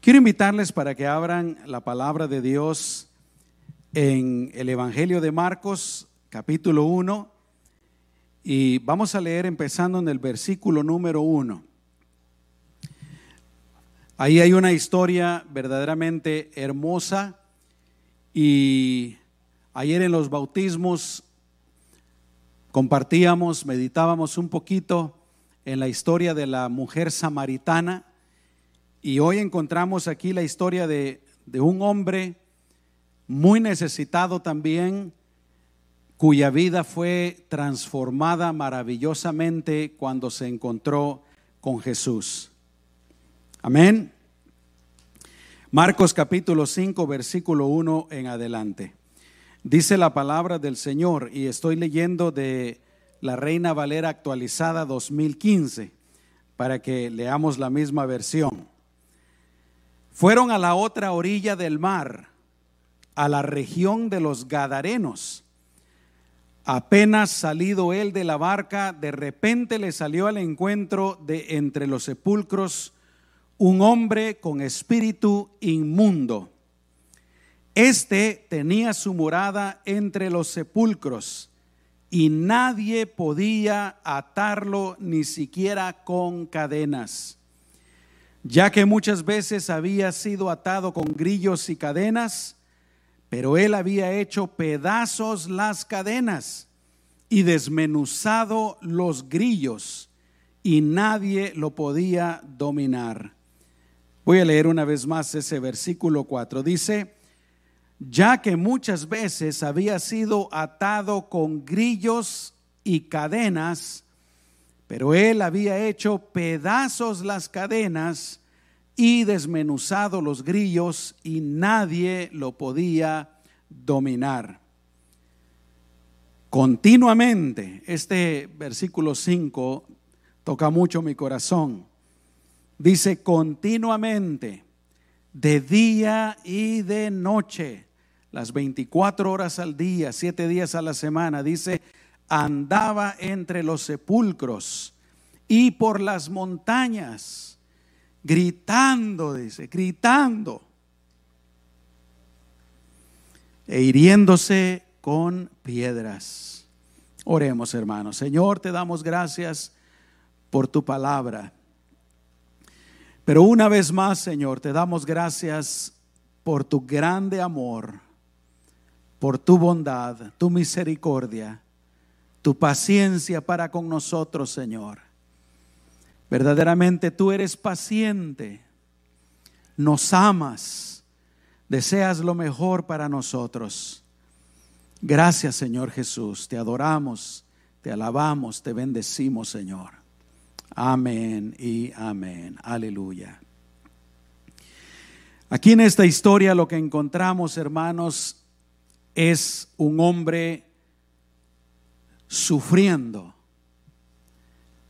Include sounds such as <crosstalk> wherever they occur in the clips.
Quiero invitarles para que abran la palabra de Dios en el Evangelio de Marcos, capítulo 1, y vamos a leer empezando en el versículo número 1. Ahí hay una historia verdaderamente hermosa y ayer en los bautismos compartíamos, meditábamos un poquito en la historia de la mujer samaritana y hoy encontramos aquí la historia de, un hombre muy necesitado también, cuya vida fue transformada maravillosamente cuando se encontró con Jesús. Amén. Marcos capítulo 5, versículo 1 en adelante. Dice la palabra del Señor y estoy leyendo de la Reina Valera actualizada 2015 para que leamos la misma versión. Fueron a la otra orilla del mar, a la región de los Gadarenos. Apenas salido él de la barca, de repente le salió al encuentro de entre los sepulcros un hombre con espíritu inmundo. Este tenía su morada entre los sepulcros y nadie podía atarlo ni siquiera con cadenas ya que muchas veces había sido atado con grillos y cadenas, pero él había hecho pedazos las cadenas y desmenuzado los grillos y nadie lo podía dominar. Voy a leer una vez más ese versículo 4. Dice, ya que muchas veces había sido atado con grillos y cadenas, pero él había hecho pedazos las cadenas y desmenuzado los grillos y nadie lo podía dominar. Continuamente, este versículo 5 toca mucho mi corazón. Dice continuamente, de día y de noche, las 24 horas al día, 7 días a la semana, dice, andaba entre los sepulcros y por las montañas, gritando, dice, gritando, e hiriéndose con piedras. Oremos, hermanos. Señor, te damos gracias por tu palabra. Pero una vez más, Señor, te damos gracias por tu grande amor, por tu bondad, tu misericordia tu paciencia para con nosotros, Señor. Verdaderamente tú eres paciente, nos amas, deseas lo mejor para nosotros. Gracias, Señor Jesús, te adoramos, te alabamos, te bendecimos, Señor. Amén y amén. Aleluya. Aquí en esta historia lo que encontramos, hermanos, es un hombre sufriendo.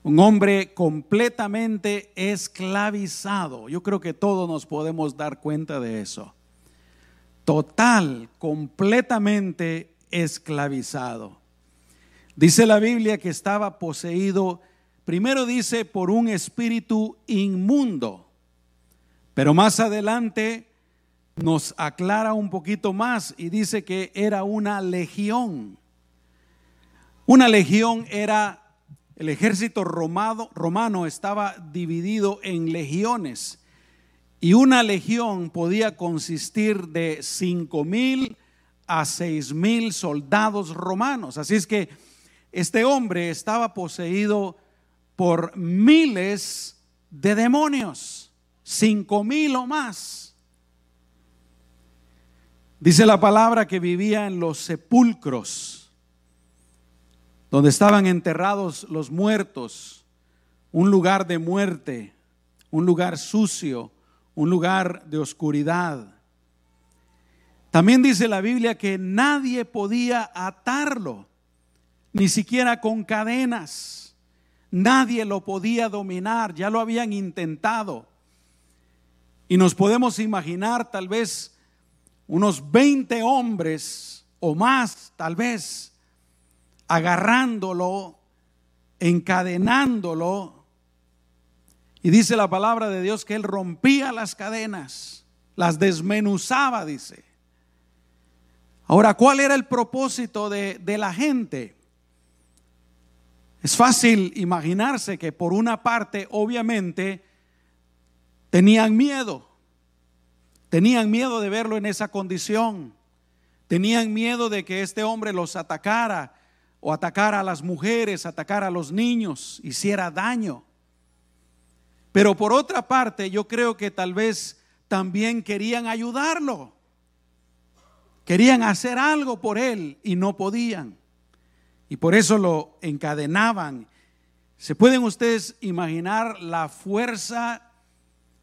Un hombre completamente esclavizado. Yo creo que todos nos podemos dar cuenta de eso. Total, completamente esclavizado. Dice la Biblia que estaba poseído, primero dice, por un espíritu inmundo, pero más adelante nos aclara un poquito más y dice que era una legión. Una legión era, el ejército romano, estaba dividido en legiones y una legión podía consistir de cinco mil a seis mil soldados romanos. Así es que este hombre estaba poseído por miles de demonios, cinco mil o más. Dice la palabra que vivía en los sepulcros donde estaban enterrados los muertos, un lugar de muerte, un lugar sucio, un lugar de oscuridad. También dice la Biblia que nadie podía atarlo, ni siquiera con cadenas. Nadie lo podía dominar, ya lo habían intentado. Y nos podemos imaginar tal vez unos 20 hombres o más, tal vez, agarrándolo, encadenándolo Y dice la palabra de Dios que él rompía las cadenas, las desmenuzaba, dice. Ahora, ¿cuál era el propósito de, de la gente? Es fácil imaginarse que por una parte, obviamente, tenían miedo. Tenían miedo de verlo en esa condición. Tenían miedo de que este hombre los atacara o atacara a las mujeres, atacara a los niños, hiciera daño. Pero por otra parte, yo creo que tal vez también querían ayudarlo. Querían hacer algo por él y no podían. Y por eso lo encadenaban. ¿Se pueden ustedes imaginar la fuerza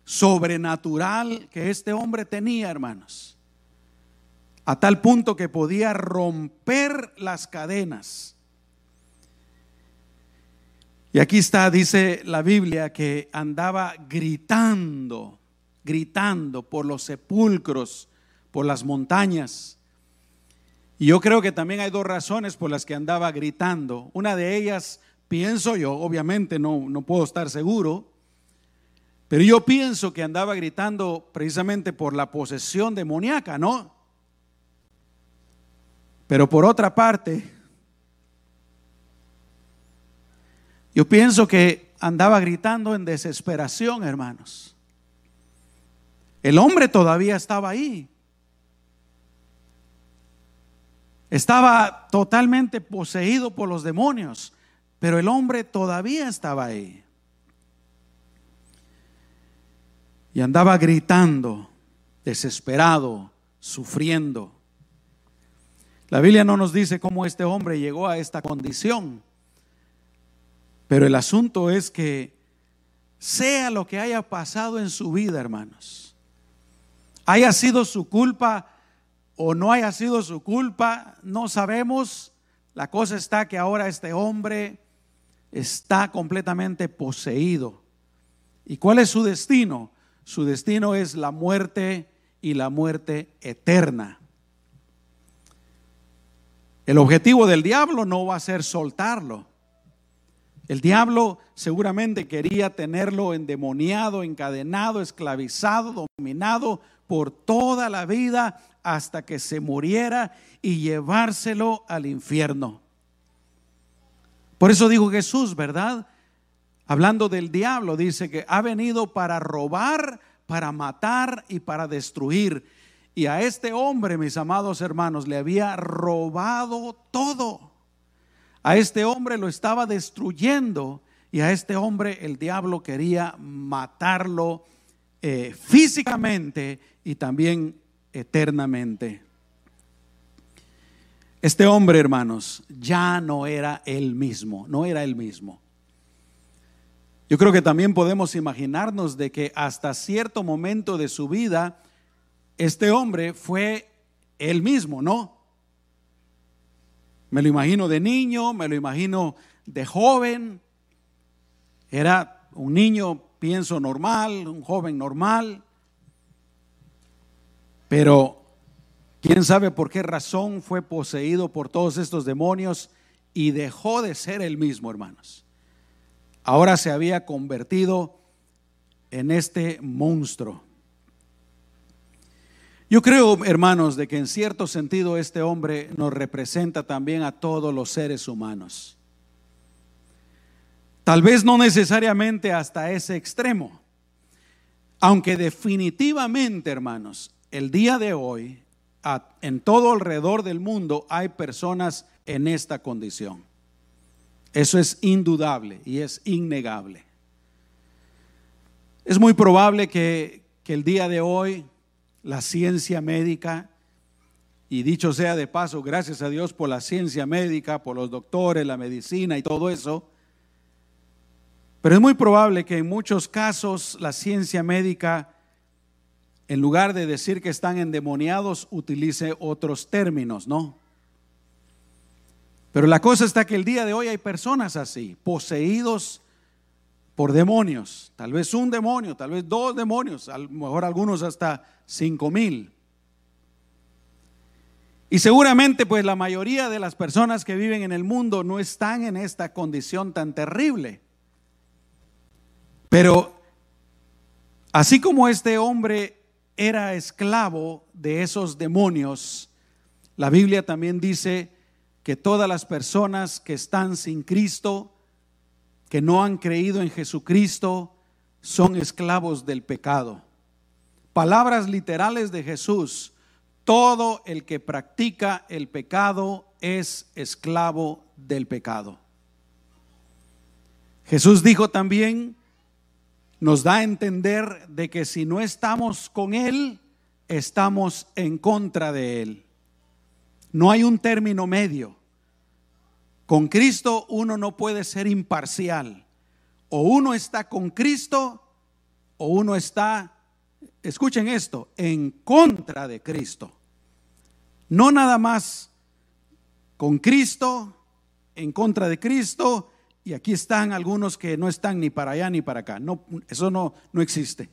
sobrenatural que este hombre tenía, hermanos? A tal punto que podía romper las cadenas. Y aquí está, dice la Biblia, que andaba gritando, gritando por los sepulcros, por las montañas y yo creo que también hay dos razones por las que andaba gritando. Una de ellas, pienso yo, obviamente no, no puedo estar seguro, pero yo pienso que andaba gritando precisamente por la posesión demoníaca, ¿no? Pero por otra parte, yo pienso que andaba gritando en desesperación, hermanos. El hombre todavía estaba ahí. Estaba totalmente poseído por los demonios, pero el hombre todavía estaba ahí. Y andaba gritando, desesperado, sufriendo. La Biblia no nos dice cómo este hombre llegó a esta condición, pero el asunto es que sea lo que haya pasado en su vida, hermanos, haya sido su culpa o no haya sido su culpa, no sabemos. La cosa está que ahora este hombre está completamente poseído. ¿Y cuál es su destino? Su destino es la muerte y la muerte eterna. El objetivo del diablo no va a ser soltarlo. El diablo seguramente quería tenerlo endemoniado, encadenado, esclavizado, dominado por toda la vida hasta que se muriera y llevárselo al infierno. Por eso dijo Jesús, ¿verdad? Hablando del diablo, dice que ha venido para robar, para matar y para destruir. Y a este hombre, mis amados hermanos, le había robado todo. A este hombre lo estaba destruyendo y a este hombre el diablo quería matarlo eh, físicamente y también eternamente. Este hombre, hermanos, ya no era el mismo, no era el mismo. Yo creo que también podemos imaginarnos de que hasta cierto momento de su vida, este hombre fue el mismo, ¿no? Me lo imagino de niño, me lo imagino de joven. Era un niño, pienso, normal, un joven normal. Pero quién sabe por qué razón fue poseído por todos estos demonios y dejó de ser el mismo, hermanos. Ahora se había convertido en este monstruo. Yo creo, hermanos, de que en cierto sentido este hombre nos representa también a todos los seres humanos. Tal vez no necesariamente hasta ese extremo, aunque definitivamente, hermanos, el día de hoy, en todo alrededor del mundo, hay personas en esta condición. Eso es indudable y es innegable. Es muy probable que, que el día de hoy la ciencia médica, y dicho sea de paso, gracias a Dios por la ciencia médica, por los doctores, la medicina y todo eso, pero es muy probable que en muchos casos la ciencia médica en lugar de decir que están endemoniados, utilice otros términos, ¿no? Pero la cosa está que el día de hoy hay personas así, poseídos por demonios, tal vez un demonio, tal vez dos demonios, a lo mejor algunos hasta cinco mil. Y seguramente pues la mayoría de las personas que viven en el mundo no están en esta condición tan terrible. Pero Así como este hombre era esclavo de esos demonios, la Biblia también dice que todas las personas que están sin Cristo, que no han creído en Jesucristo, son esclavos del pecado. Palabras literales de Jesús, todo el que practica el pecado es esclavo del pecado. Jesús dijo también, nos da a entender de que si no estamos con Él, estamos en contra de Él. No hay un término medio. Con Cristo uno no puede ser imparcial. O uno está con Cristo o uno está, escuchen esto, en contra de Cristo. No nada más con Cristo, en contra de Cristo, y aquí están algunos que no están ni para allá ni para acá. No, eso no, no existe.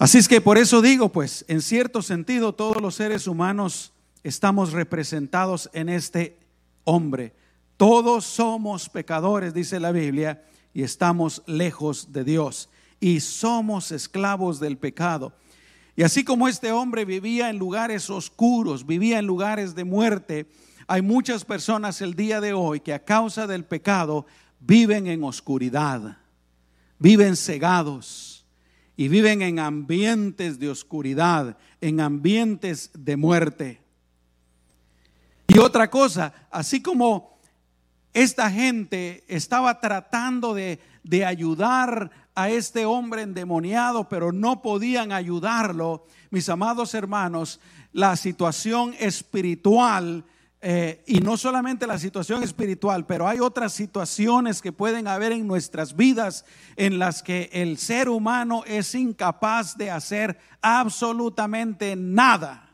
Así es que por eso digo, pues, en cierto sentido, todos los seres humanos estamos representados en este hombre. Todos somos pecadores, dice la Biblia, y estamos lejos de Dios. Y somos esclavos del pecado. Y así como este hombre vivía en lugares oscuros, vivía en lugares de muerte, hay muchas personas el día de hoy que a causa del pecado viven en oscuridad, viven cegados y viven en ambientes de oscuridad, en ambientes de muerte. Y otra cosa, así como esta gente estaba tratando de, de ayudar a este hombre endemoniado, pero no podían ayudarlo, mis amados hermanos, la situación espiritual, eh, y no solamente la situación espiritual, pero hay otras situaciones que pueden haber en nuestras vidas en las que el ser humano es incapaz de hacer absolutamente nada.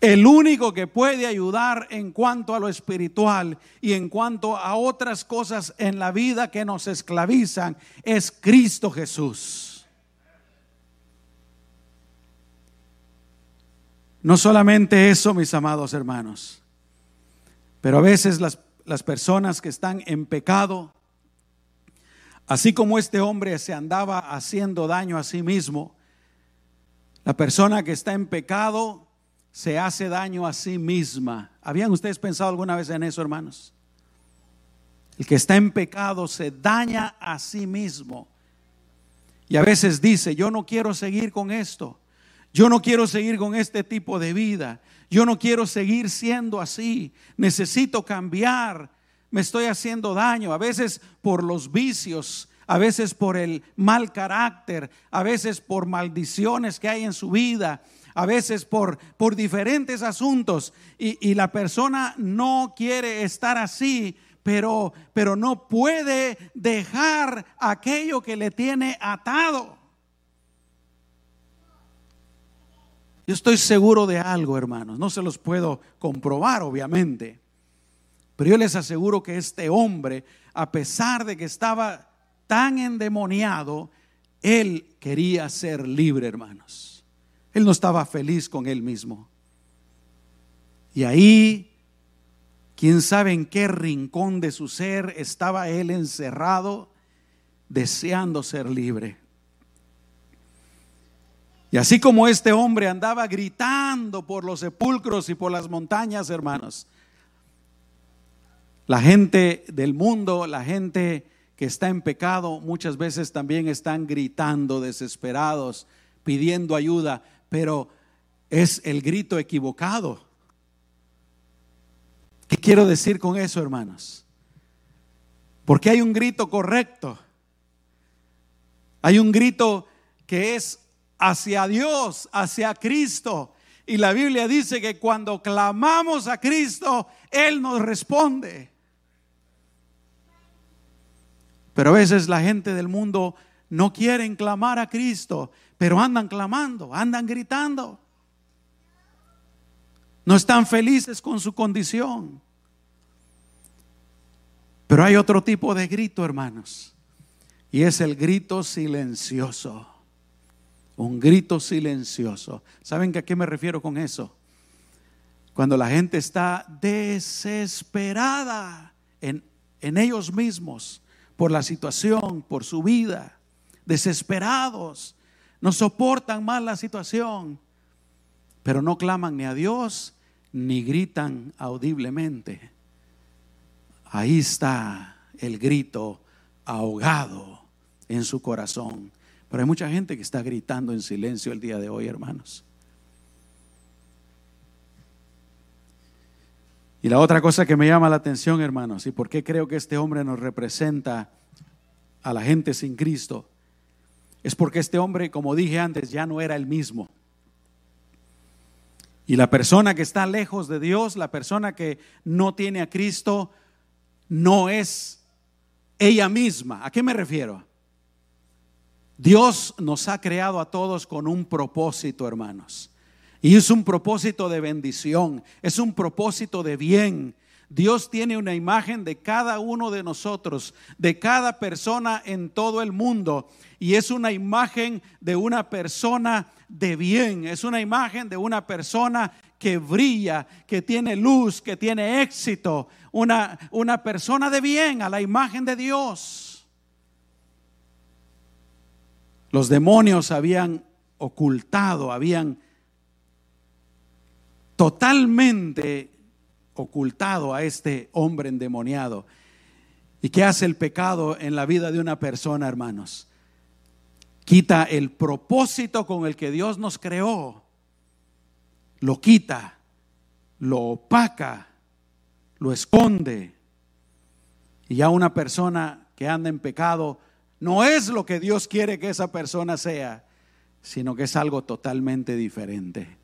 El único que puede ayudar en cuanto a lo espiritual y en cuanto a otras cosas en la vida que nos esclavizan es Cristo Jesús. No solamente eso, mis amados hermanos, pero a veces las, las personas que están en pecado, así como este hombre se andaba haciendo daño a sí mismo, la persona que está en pecado se hace daño a sí misma. ¿Habían ustedes pensado alguna vez en eso, hermanos? El que está en pecado se daña a sí mismo. Y a veces dice, yo no quiero seguir con esto. Yo no quiero seguir con este tipo de vida. Yo no quiero seguir siendo así. Necesito cambiar. Me estoy haciendo daño. A veces por los vicios, a veces por el mal carácter, a veces por maldiciones que hay en su vida, a veces por, por diferentes asuntos y, la persona no quiere estar así, pero, pero no puede dejar aquello que le tiene atado. Yo estoy seguro de algo, hermanos, no se los puedo comprobar, obviamente, pero yo les aseguro que este hombre, a pesar de que estaba tan endemoniado, él quería ser libre, hermanos. Él no estaba feliz con él mismo. Y ahí, quién sabe en qué rincón de su ser estaba él encerrado, deseando ser libre. Y así como este hombre andaba gritando por los sepulcros y por las montañas, hermanos, la gente del mundo, la gente que está en pecado, muchas veces también están gritando desesperados, pidiendo ayuda pero es el grito equivocado. ¿Qué quiero decir con eso, hermanos? Porque hay un grito correcto. Hay un grito que es hacia Dios, hacia Cristo. Y la Biblia dice que cuando clamamos a Cristo, Él nos responde. Pero a veces la gente del mundo no quieren clamar a Cristo, pero andan clamando, andan gritando. No están felices con su condición. Pero hay otro tipo de grito, hermanos, y es el grito silencioso. Un grito silencioso. ¿Saben a qué me refiero con eso? Cuando la gente está desesperada en, en ellos mismos por la situación, por su vida, desesperados, no soportan más la situación, pero no claman ni a Dios ni gritan audiblemente. Ahí está el grito ahogado en su corazón. Pero hay mucha gente que está gritando en silencio el día de hoy, hermanos. Y la otra cosa que me llama la atención, hermanos, y por qué creo que este hombre nos representa a la gente sin Cristo, es porque este hombre, como dije antes, ya no era el mismo. Y la persona que está lejos de Dios, la persona que no tiene a Cristo, no es ella misma. ¿A qué me refiero? Dios nos ha creado a todos con un propósito, hermanos. Y es un propósito de bendición, es un propósito de bien. Dios tiene una imagen de cada uno de nosotros, de cada persona en todo el mundo. Y es una imagen de una persona de bien, es una imagen de una persona que brilla, que tiene luz, que tiene éxito, una, una persona de bien a la imagen de Dios. Los demonios habían ocultado, habían totalmente ocultado a este hombre endemoniado. ¿Y qué hace el pecado en la vida de una persona, hermanos? Quita el propósito con el que Dios nos creó. Lo quita, lo opaca, lo esconde. Y ya una persona que anda en pecado no es lo que Dios quiere que esa persona sea, sino que es algo totalmente diferente.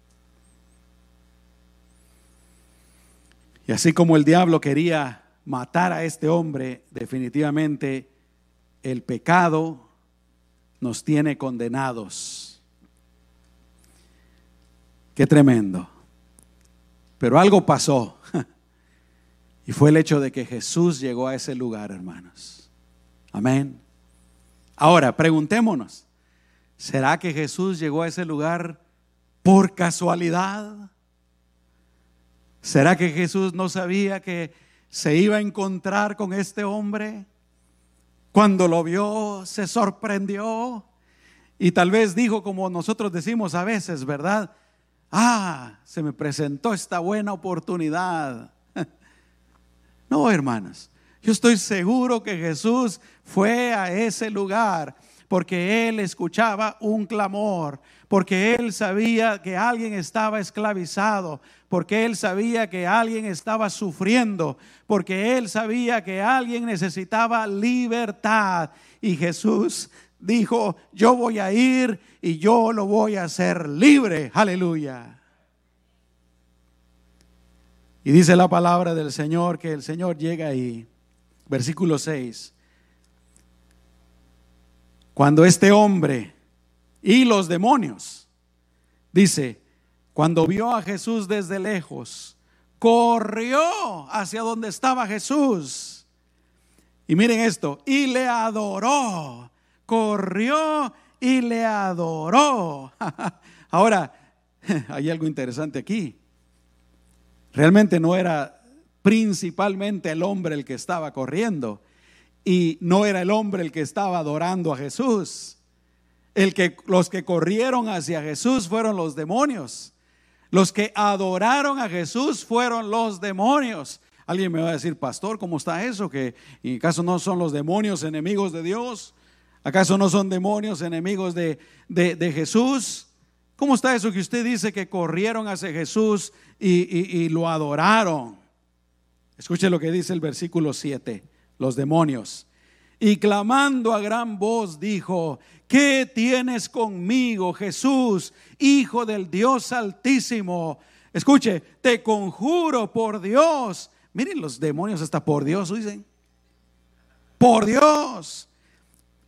Y así como el diablo quería matar a este hombre, definitivamente el pecado nos tiene condenados. Qué tremendo. Pero algo pasó. <laughs> Y fue el hecho de que Jesús llegó a ese lugar, hermanos. Amén. Ahora, preguntémonos, ¿será que Jesús llegó a ese lugar por casualidad? ¿Será que Jesús no sabía que se iba a encontrar con este hombre? Cuando lo vio, se sorprendió y tal vez dijo como nosotros decimos a veces, ¿verdad? Ah, se me presentó esta buena oportunidad. <laughs> No, hermanas, yo estoy seguro que Jesús fue a ese lugar porque él escuchaba un clamor, porque él sabía que alguien estaba esclavizado, porque él sabía que alguien estaba sufriendo, porque él sabía que alguien necesitaba libertad. Y Jesús dijo, yo voy a ir y yo lo voy a hacer libre. Aleluya. Y dice la palabra del Señor que el Señor llega ahí. Versículo 6. Cuando este hombre y los demonios, dice, cuando vio a Jesús desde lejos, corrió hacia donde estaba Jesús. Y miren esto, y le adoró, corrió y le adoró. <laughs> Ahora, <laughs> hay algo interesante aquí. Realmente no era principalmente el hombre el que estaba corriendo y no era el hombre el que estaba adorando a Jesús. El que los que corrieron hacia Jesús fueron los demonios. Los que adoraron a Jesús fueron los demonios. Alguien me va a decir, pastor, ¿cómo está eso? ¿Que en caso no son los demonios enemigos de Dios? ¿Acaso no son demonios enemigos de, de, Jesús? ¿Cómo está eso que usted dice que corrieron hacia Jesús y, y lo adoraron? Escuche lo que dice el versículo 7, los demonios. Y clamando a gran voz dijo, ¿qué tienes conmigo, Jesús, Hijo del Dios Altísimo? Escuche, te conjuro por Dios. Miren los demonios hasta por Dios, dicen. Por Dios,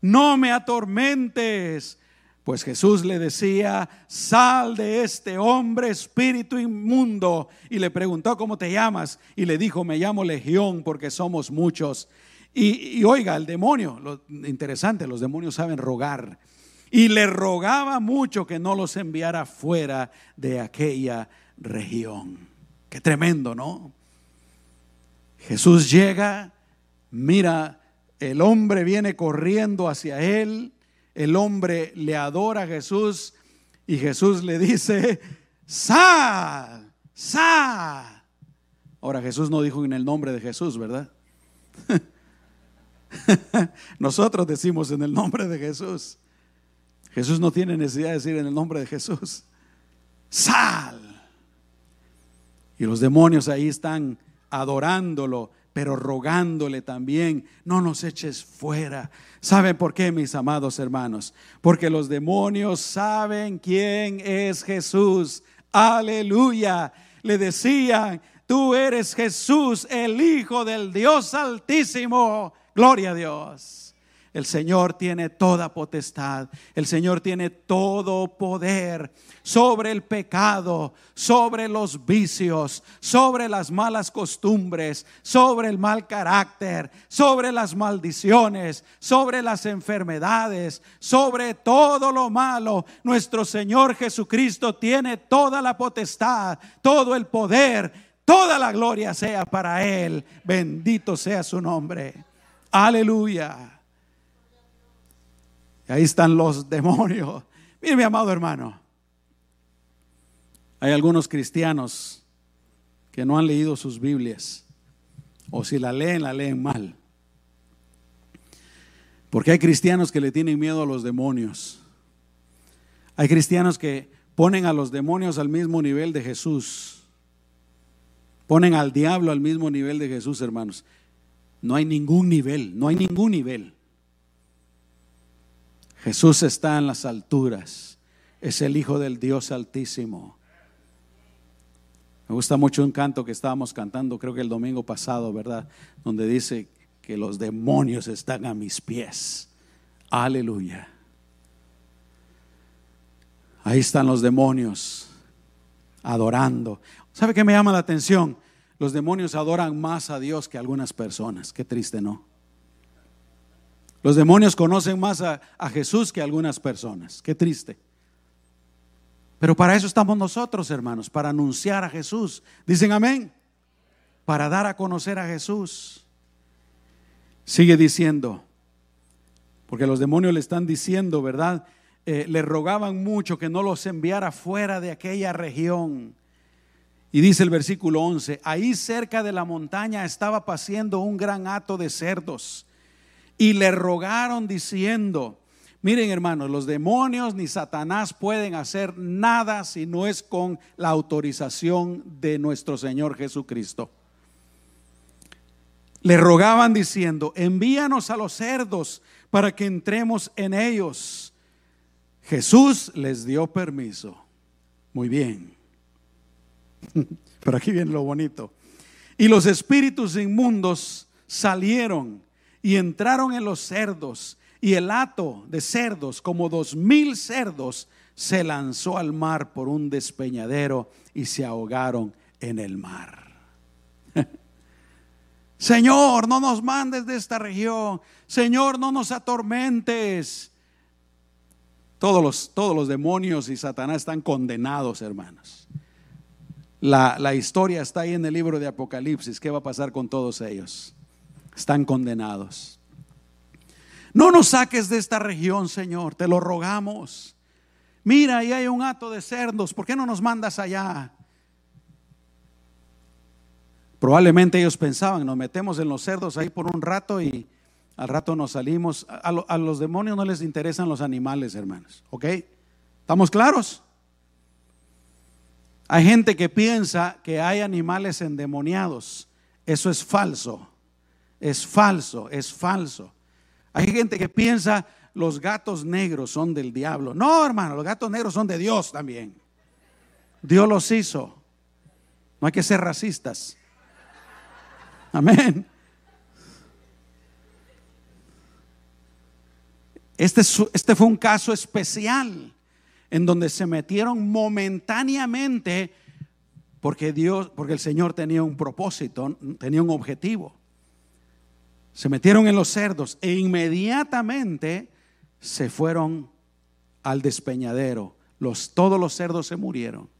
no me atormentes. Pues Jesús le decía, sal de este hombre espíritu inmundo. Y le preguntó, ¿cómo te llamas? Y le dijo, me llamo Legión porque somos muchos. Y, oiga, el demonio, lo interesante, los demonios saben rogar. Y le rogaba mucho que no los enviara fuera de aquella región. Qué tremendo, ¿no? Jesús llega, mira el hombre viene corriendo hacia él, el hombre le adora a Jesús y Jesús le dice, sal, sal. Ahora Jesús no dijo en el nombre de Jesús, ¿verdad? <laughs> <laughs> Nosotros decimos en el nombre de Jesús. Jesús no tiene necesidad de decir en el nombre de Jesús. Sal. Y los demonios ahí están adorándolo, pero rogándole también, no nos eches fuera. ¿Saben por qué, mis amados hermanos? Porque los demonios saben quién es Jesús. Aleluya. Le decían, tú eres Jesús, el Hijo del Dios Altísimo. Gloria a Dios. El Señor tiene toda potestad. El Señor tiene todo poder sobre el pecado, sobre los vicios, sobre las malas costumbres, sobre el mal carácter, sobre las maldiciones, sobre las enfermedades, sobre todo lo malo. Nuestro Señor Jesucristo tiene toda la potestad, todo el poder, toda la gloria sea para Él. Bendito sea su nombre. Aleluya. Y ahí están los demonios. Mire, mi amado hermano, hay algunos cristianos que no han leído sus Biblias, o si la leen, la leen mal. Porque hay cristianos que le tienen miedo a los demonios. Hay cristianos que ponen a los demonios al mismo nivel de Jesús. Ponen al diablo al mismo nivel de Jesús, hermanos. No hay ningún nivel, no hay ningún nivel. Jesús está en las alturas. Es el Hijo del Dios Altísimo. Me gusta mucho un canto que estábamos cantando, creo que el domingo pasado, ¿verdad? Donde dice que los demonios están a mis pies. Aleluya. Ahí están los demonios adorando. ¿Sabe qué me llama la atención? Los demonios adoran más a Dios que algunas personas. Qué triste, ¿no? Los demonios conocen más a, Jesús que algunas personas. Qué triste. Pero para eso estamos nosotros, hermanos, para anunciar a Jesús. Dicen amén. Para dar a conocer a Jesús. Sigue diciendo, porque los demonios le están diciendo, ¿verdad? Eh, le rogaban mucho que no los enviara fuera de aquella región. Y dice el versículo 11, ahí cerca de la montaña estaba paciendo un gran hato de cerdos y le rogaron diciendo, miren hermanos, los demonios ni Satanás pueden hacer nada si no es con la autorización de nuestro Señor Jesucristo. Le rogaban diciendo, envíanos a los cerdos para que entremos en ellos. Jesús les dio permiso. Muy bien. <laughs> Pero aquí viene lo bonito. Y los espíritus inmundos salieron y entraron en los cerdos y el hato de cerdos, como dos mil cerdos, se lanzó al mar por un despeñadero y se ahogaron en el mar. <laughs> Señor, no nos mandes de esta región. Señor, no nos atormentes. Todos los, todos los demonios y Satanás están condenados, hermanos. La, la historia está ahí en el libro de Apocalipsis. ¿Qué va a pasar con todos ellos? están condenados. No nos saques de esta región, Señor, te lo rogamos. Mira, ahí hay un hato de cerdos, ¿por qué no nos mandas allá? Probablemente ellos pensaban, nos metemos en los cerdos ahí por un rato y al rato nos salimos. A, a los demonios no les interesan los animales, hermanos, ¿ok? ¿Estamos claros? Hay gente que piensa que hay animales endemoniados. Eso es falso. Es falso, es falso. Hay gente que piensa los gatos negros son del diablo. No, hermano, los gatos negros son de Dios también. Dios los hizo. No hay que ser racistas. Amén. Este, este fue un caso especial en donde se metieron momentáneamente porque Dios, porque el Señor tenía un propósito, tenía un objetivo se metieron en los cerdos e inmediatamente se fueron al despeñadero. Los, todos los cerdos se murieron.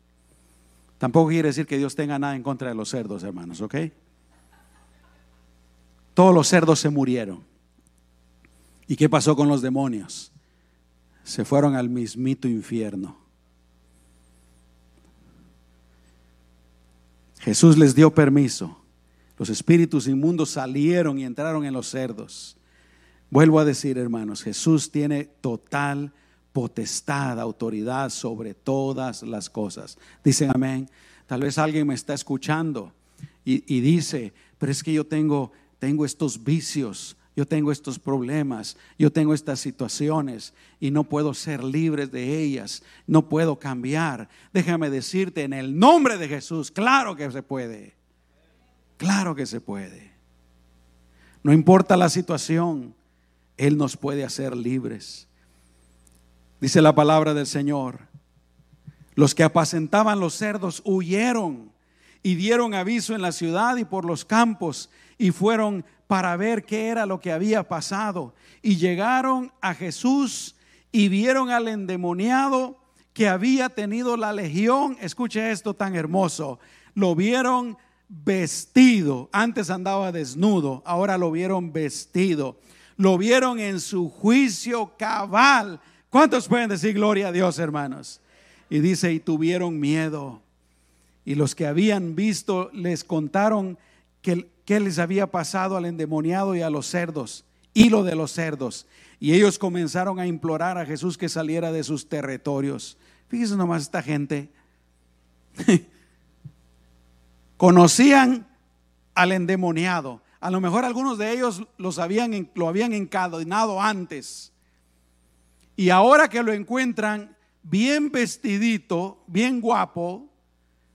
Tampoco quiere decir que Dios tenga nada en contra de los cerdos, hermanos, ¿ok? Todos los cerdos se murieron. ¿Y qué pasó con los demonios? Se fueron al mismito infierno. Jesús les dio permiso. Los espíritus inmundos salieron y entraron en los cerdos. Vuelvo a decir, hermanos, Jesús tiene total potestad, autoridad sobre todas las cosas. Dicen amén. Tal vez alguien me está escuchando y, y dice, pero es que yo tengo, tengo estos vicios, yo tengo estos problemas, yo tengo estas situaciones y no puedo ser libre de ellas, no puedo cambiar. Déjame decirte en el nombre de Jesús, claro que se puede, claro que se puede. No importa la situación, Él nos puede hacer libres. Dice la palabra del Señor, los que apacentaban los cerdos huyeron y dieron aviso en la ciudad y por los campos y fueron para ver qué era lo que había pasado. Y llegaron a Jesús y vieron al endemoniado que había tenido la legión. Escuche esto tan hermoso. Lo vieron vestido. Antes andaba desnudo, ahora lo vieron vestido. Lo vieron en su juicio cabal. ¿Cuántos pueden decir gloria a Dios, hermanos? Y dice, y tuvieron miedo. Y los que habían visto les contaron que qué les había pasado al endemoniado y a los cerdos, hilo de los cerdos. Y ellos comenzaron a implorar a Jesús que saliera de sus territorios. Fíjense nomás esta gente. <laughs> Conocían al endemoniado. A lo mejor algunos de ellos los habían, lo habían encadenado antes. Y ahora que lo encuentran bien vestidito, bien guapo,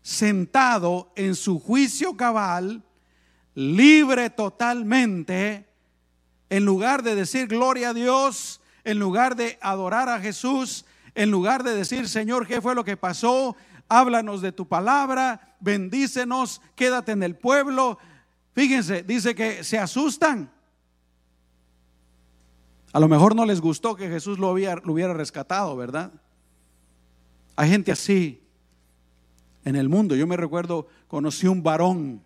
sentado en su juicio cabal, libre totalmente, en lugar de decir gloria a Dios, en lugar de adorar a Jesús, en lugar de decir, Señor, ¿qué fue lo que pasó? Háblanos de tu palabra, bendícenos, quédate en el pueblo. Fíjense, dice que se asustan. A lo mejor no les gustó que Jesús lo, hubiera rescatado, ¿verdad? Hay gente así en el mundo. Yo me recuerdo, conocí un varón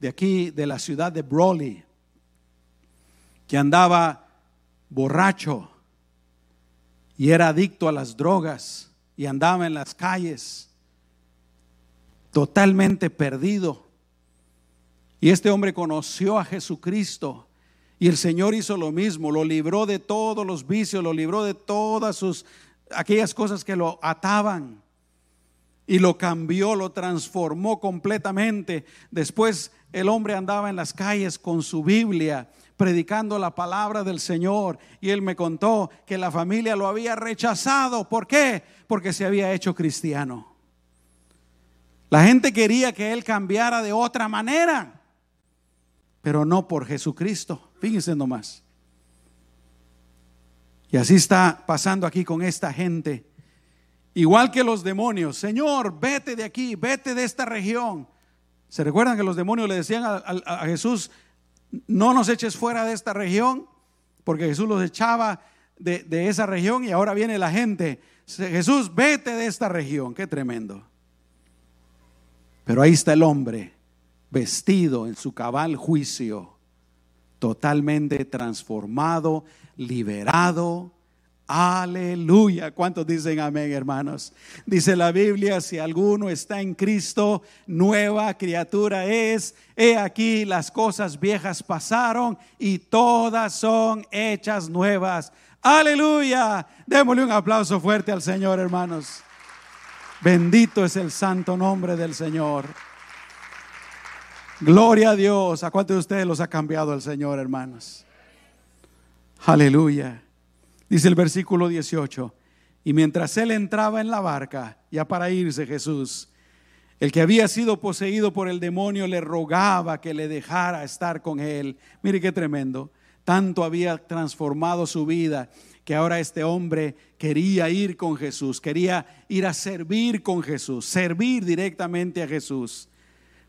de aquí, de la ciudad de Brawley, que andaba borracho y era adicto a las drogas y andaba en las calles totalmente perdido. Y este hombre conoció a Jesucristo y el Señor hizo lo mismo, lo libró de todos los vicios, lo libró de todas sus aquellas cosas que lo ataban y lo cambió, lo transformó completamente. Después el hombre andaba en las calles con su Biblia predicando la palabra del Señor y él me contó que la familia lo había rechazado. ¿Por qué? Porque se había hecho cristiano. La gente quería que él cambiara de otra manera, pero no por Jesucristo. Fíjense nomás. Y así está pasando aquí con esta gente. Igual que los demonios, Señor, vete de aquí, vete de esta región. ¿Se recuerdan que los demonios le decían a, Jesús, no nos eches fuera de esta región? Porque Jesús los echaba de, de esa región y ahora viene la gente. Jesús, vete de esta región. Qué tremendo. Pero ahí está el hombre, vestido en su cabal juicio, totalmente transformado, liberado, Aleluya. ¿Cuántos dicen amén, hermanos? Dice la Biblia, si alguno está en Cristo, nueva criatura es. He aquí las cosas viejas pasaron y todas son hechas nuevas. Aleluya. Démosle un aplauso fuerte al Señor, hermanos. Bendito es el santo nombre del Señor. Gloria a Dios. ¿A cuántos de ustedes los ha cambiado el Señor, hermanos? Aleluya. Dice el versículo 18, y mientras él entraba en la barca, ya para irse Jesús, el que había sido poseído por el demonio le rogaba que le dejara estar con él. Mire qué tremendo. Tanto había transformado su vida que ahora este hombre quería ir con Jesús, quería ir a servir con Jesús, servir directamente a Jesús.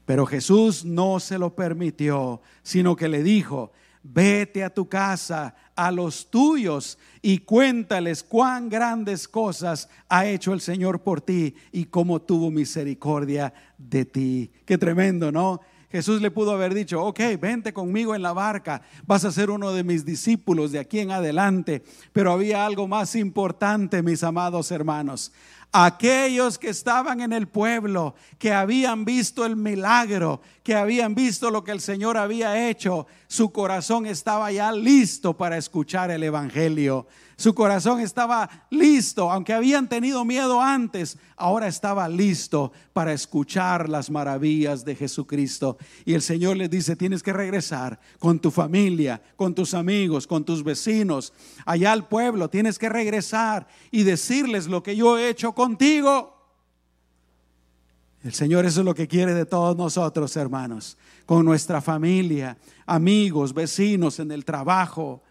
Pero Jesús no se lo permitió, sino que le dijo, vete a tu casa, a los tuyos, y cuéntales cuán grandes cosas ha hecho el Señor por ti y cómo tuvo misericordia de ti. Qué tremendo, ¿no? Jesús le pudo haber dicho, ok, vente conmigo en la barca, vas a ser uno de mis discípulos de aquí en adelante. Pero había algo más importante, mis amados hermanos. Aquellos que estaban en el pueblo, que habían visto el milagro, que habían visto lo que el Señor había hecho, su corazón estaba ya listo para escuchar el Evangelio. Su corazón estaba listo, aunque habían tenido miedo antes, ahora estaba listo para escuchar las maravillas de Jesucristo. Y el Señor les dice, tienes que regresar con tu familia, con tus amigos, con tus vecinos, allá al pueblo, tienes que regresar y decirles lo que yo he hecho contigo. El Señor eso es lo que quiere de todos nosotros, hermanos, con nuestra familia, amigos, vecinos, en el trabajo,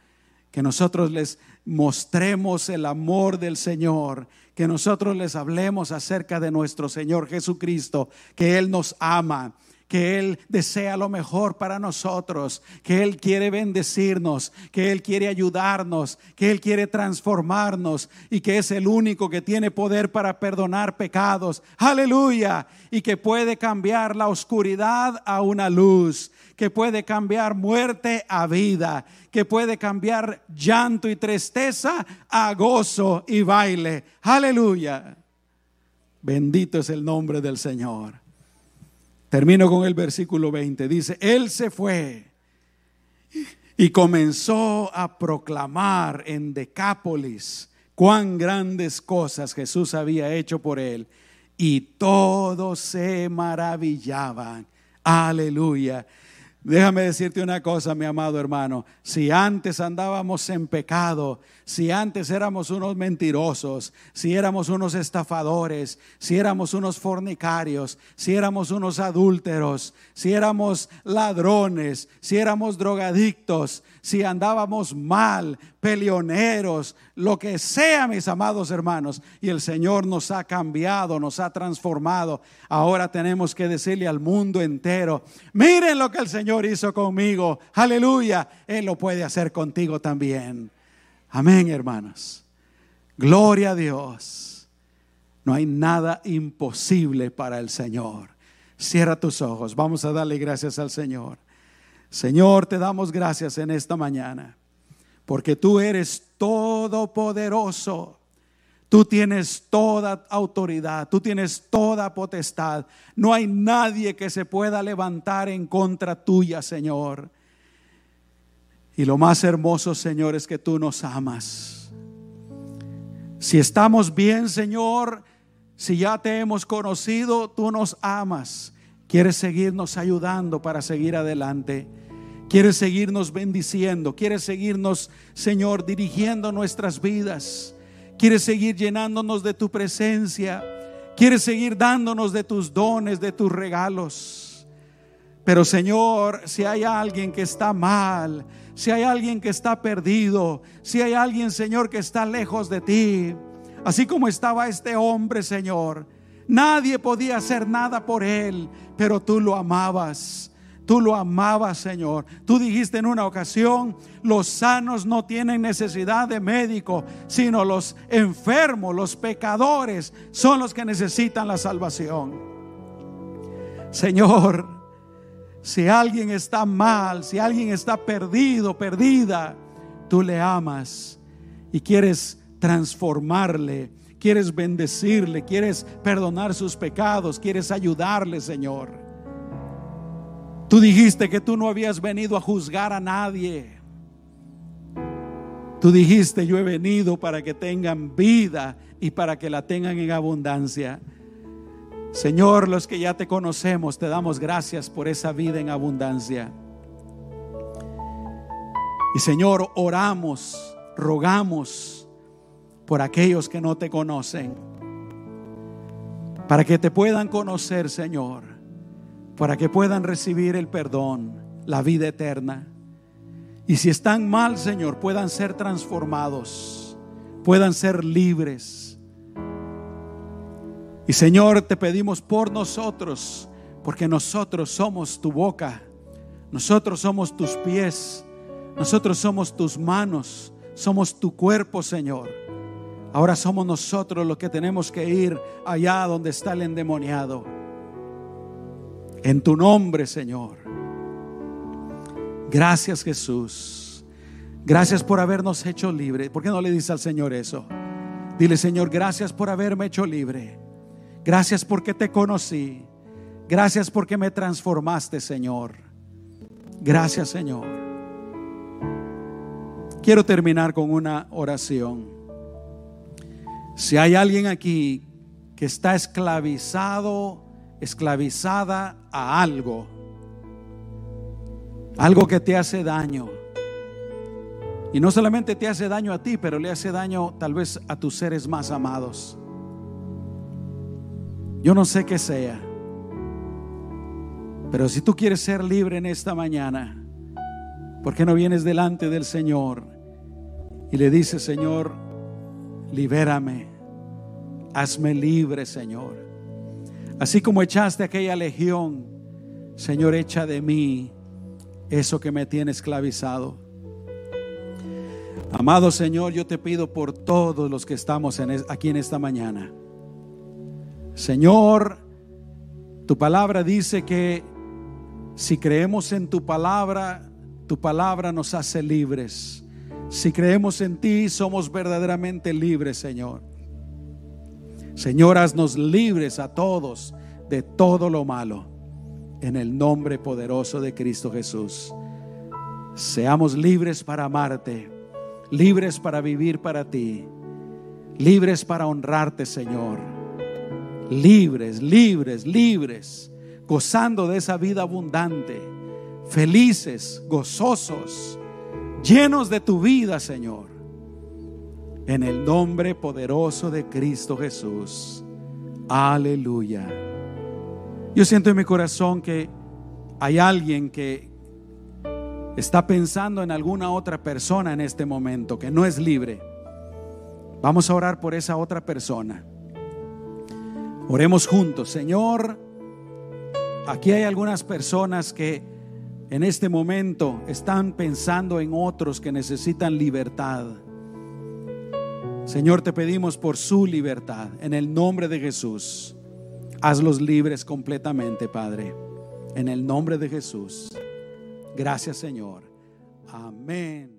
que nosotros les mostremos el amor del Señor, que nosotros les hablemos acerca de nuestro Señor Jesucristo, que Él nos ama, que Él desea lo mejor para nosotros, que Él quiere bendecirnos, que Él quiere ayudarnos, que Él quiere transformarnos y que es el único que tiene poder para perdonar pecados. Aleluya. Y que puede cambiar la oscuridad a una luz, que puede cambiar muerte a vida, que puede cambiar llanto y tristeza a gozo y baile. Aleluya. Bendito es el nombre del Señor. Termino con el versículo 20. Dice, Él se fue y comenzó a proclamar en Decápolis cuán grandes cosas Jesús había hecho por él. Y todos se maravillaban. Aleluya. Déjame decirte una cosa, mi amado hermano. Si antes andábamos en pecado, si antes éramos unos mentirosos, si éramos unos estafadores, si éramos unos fornicarios, si éramos unos adúlteros, si éramos ladrones, si éramos drogadictos, si andábamos mal, peleoneros, lo que sea, mis amados hermanos, y el Señor nos ha cambiado, nos ha transformado. Ahora tenemos que decirle al mundo entero, miren lo que el Señor hizo conmigo, aleluya, Él lo puede hacer contigo también. Amén, hermanos. Gloria a Dios. No hay nada imposible para el Señor. Cierra tus ojos, vamos a darle gracias al Señor. Señor, te damos gracias en esta mañana, porque tú eres todopoderoso. Tú tienes toda autoridad, tú tienes toda potestad. No hay nadie que se pueda levantar en contra tuya, Señor. Y lo más hermoso, Señor, es que tú nos amas. Si estamos bien, Señor, si ya te hemos conocido, tú nos amas. Quieres seguirnos ayudando para seguir adelante. Quieres seguirnos bendiciendo. Quieres seguirnos, Señor, dirigiendo nuestras vidas. Quieres seguir llenándonos de tu presencia. Quieres seguir dándonos de tus dones, de tus regalos. Pero Señor, si hay alguien que está mal, si hay alguien que está perdido, si hay alguien, Señor, que está lejos de ti, así como estaba este hombre, Señor, Nadie podía hacer nada por él, pero tú lo amabas. Tú lo amabas, Señor. Tú dijiste en una ocasión, los sanos no tienen necesidad de médico, sino los enfermos, los pecadores, son los que necesitan la salvación. Señor, si alguien está mal, si alguien está perdido, perdida, tú le amas y quieres transformarle quieres bendecirle, quieres perdonar sus pecados, quieres ayudarle, Señor. Tú dijiste que tú no habías venido a juzgar a nadie. Tú dijiste, yo he venido para que tengan vida y para que la tengan en abundancia. Señor, los que ya te conocemos, te damos gracias por esa vida en abundancia. Y Señor, oramos, rogamos por aquellos que no te conocen. Para que te puedan conocer, Señor. Para que puedan recibir el perdón, la vida eterna. Y si están mal, Señor, puedan ser transformados, puedan ser libres. Y Señor, te pedimos por nosotros, porque nosotros somos tu boca, nosotros somos tus pies, nosotros somos tus manos, somos tu cuerpo, Señor. Ahora somos nosotros los que tenemos que ir allá donde está el endemoniado. En tu nombre, Señor. Gracias, Jesús. Gracias por habernos hecho libre. ¿Por qué no le dices al Señor eso? Dile, Señor, gracias por haberme hecho libre. Gracias porque te conocí. Gracias porque me transformaste, Señor. Gracias, Señor. Quiero terminar con una oración. Si hay alguien aquí que está esclavizado, esclavizada a algo, algo que te hace daño, y no solamente te hace daño a ti, pero le hace daño tal vez a tus seres más amados. Yo no sé qué sea, pero si tú quieres ser libre en esta mañana, ¿por qué no vienes delante del Señor y le dices, Señor, libérame, hazme libre, Señor? Así como echaste aquella legión, Señor, echa de mí eso que me tiene esclavizado. Amado Señor, yo te pido por todos los que estamos aquí en esta mañana. Señor, tu palabra dice que si creemos en tu palabra, tu palabra nos hace libres. Si creemos en ti, somos verdaderamente libres, Señor. Señor, haznos libres a todos de todo lo malo. En el nombre poderoso de Cristo Jesús. Seamos libres para amarte libres para vivir para ti, libres para honrarte, Señor. Libres, libres, libres, gozando de esa vida abundante, felices, gozosos, llenos de tu vida, Señor. En el nombre poderoso de Cristo Jesús. Aleluya. Yo siento en mi corazón que hay alguien que, está pensando en alguna otra persona en este momento que no es libre, vamos a orar por esa otra persona. Oremos juntos, Señor. Aquí hay algunas personas que en este momento están pensando en otros que necesitan libertad. Señor, te pedimos por su libertad, en el nombre de Jesús. Hazlos libres completamente, Padre, en el nombre de Jesús. Gracias Señor. Amén.